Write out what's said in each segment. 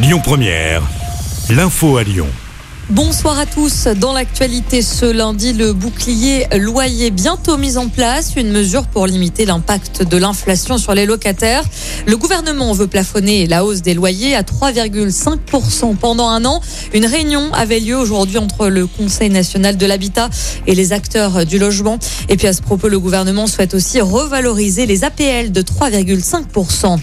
Lyon Première, l'info à Lyon. Bonsoir à tous. Dans l'actualité ce lundi, le bouclier loyer bientôt mis en place, une mesure pour limiter l'impact de l'inflation sur les locataires. Le gouvernement veut plafonner la hausse des loyers à 3,5% pendant un an. Une réunion avait lieu aujourd'hui entre le Conseil national de l'habitat et les acteurs du logement. Et puis à ce propos, le gouvernement souhaite aussi revaloriser les APL de 3,5%.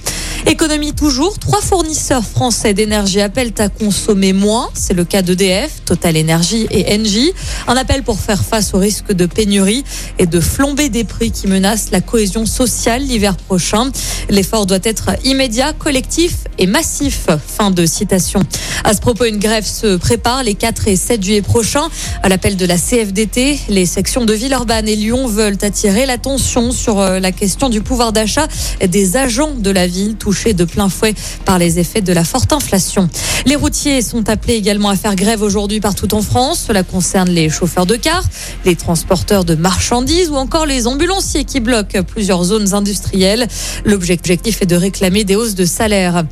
Économie toujours, trois fournisseurs français d'énergie appellent à consommer moins. C'est le cas d'EDF, Total Energy et Engie. Un appel pour faire face au risque de pénurie et de flamber des prix qui menacent la cohésion sociale l'hiver prochain. L'effort doit être immédiat, collectif et massif. Fin de citation. À ce propos, une grève se prépare les 4 et 7 juillet prochains. À l'appel de la CFDT, les sections de Villeurbanne et Lyon veulent attirer l'attention sur euh, la question du pouvoir d'achat des agents de la ville de plein fouet par les effets de la forte inflation. Les routiers sont appelés également à faire grève aujourd'hui partout en France. Cela concerne les chauffeurs de car, les transporteurs de marchandises ou encore les ambulanciers qui bloquent plusieurs zones industrielles. L'objectif est de réclamer des hausses de salaire.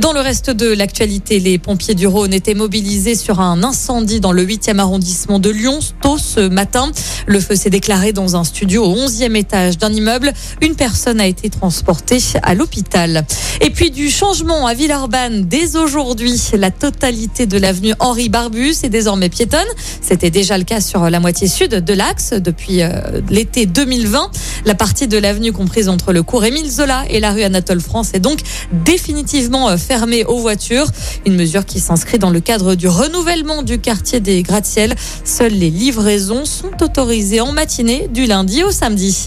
Dans le reste de l'actualité, les pompiers du Rhône étaient mobilisés sur un incendie dans le 8e arrondissement de Lyon tôt ce matin. Le feu s'est déclaré dans un studio au 11e étage d'un immeuble. Une personne a été transportée à l'hôpital. Et puis du changement à Villeurbanne dès aujourd'hui. La totalité de l'avenue Henri Barbus est désormais piétonne. C'était déjà le cas sur la moitié sud de l'axe depuis euh, l'été 2020. La partie de l'avenue comprise entre le cours Émile Zola et la rue Anatole France est donc définitivement euh, fermée aux voitures. Une mesure qui s'inscrit dans le cadre du renouvellement du quartier des gratte-ciel. Seules les livraisons sont autorisées en matinée du lundi au samedi.